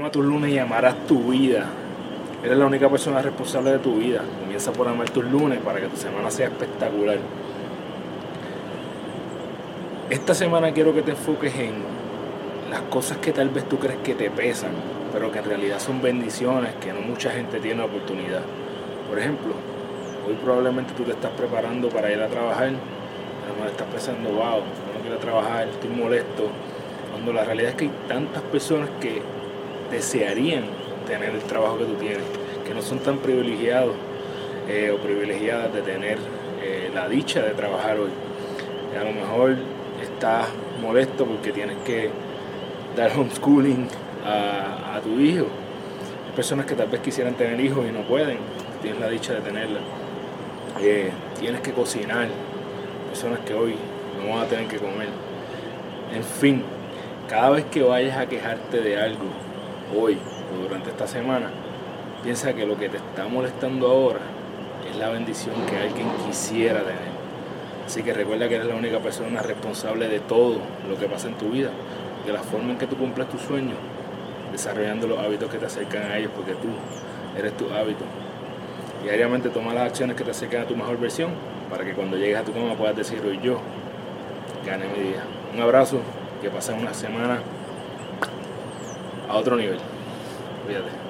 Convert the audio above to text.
ama tus lunes y amarás tu vida. Eres la única persona responsable de tu vida. Comienza por amar tus lunes para que tu semana sea espectacular. Esta semana quiero que te enfoques en las cosas que tal vez tú crees que te pesan, pero que en realidad son bendiciones que no mucha gente tiene oportunidad. Por ejemplo, hoy probablemente tú te estás preparando para ir a trabajar, pero no estás pensando, wow, no quiero trabajar, estoy molesto. Cuando la realidad es que hay tantas personas que desearían tener el trabajo que tú tienes, que no son tan privilegiados eh, o privilegiadas de tener eh, la dicha de trabajar hoy. A lo mejor estás molesto porque tienes que dar homeschooling a, a tu hijo. Hay personas que tal vez quisieran tener hijos y no pueden, tienes la dicha de tenerla. Eh, tienes que cocinar, personas que hoy no van a tener que comer. En fin, cada vez que vayas a quejarte de algo, hoy o durante esta semana, piensa que lo que te está molestando ahora es la bendición que alguien quisiera tener. Así que recuerda que eres la única persona responsable de todo lo que pasa en tu vida, de la forma en que tú cumples tus sueños, desarrollando los hábitos que te acercan a ellos, porque tú eres tu hábito. Diariamente toma las acciones que te acercan a tu mejor versión, para que cuando llegues a tu cama puedas decir hoy yo gané mi día. Un abrazo, que pasen una semana a otro nivel. Cuídate.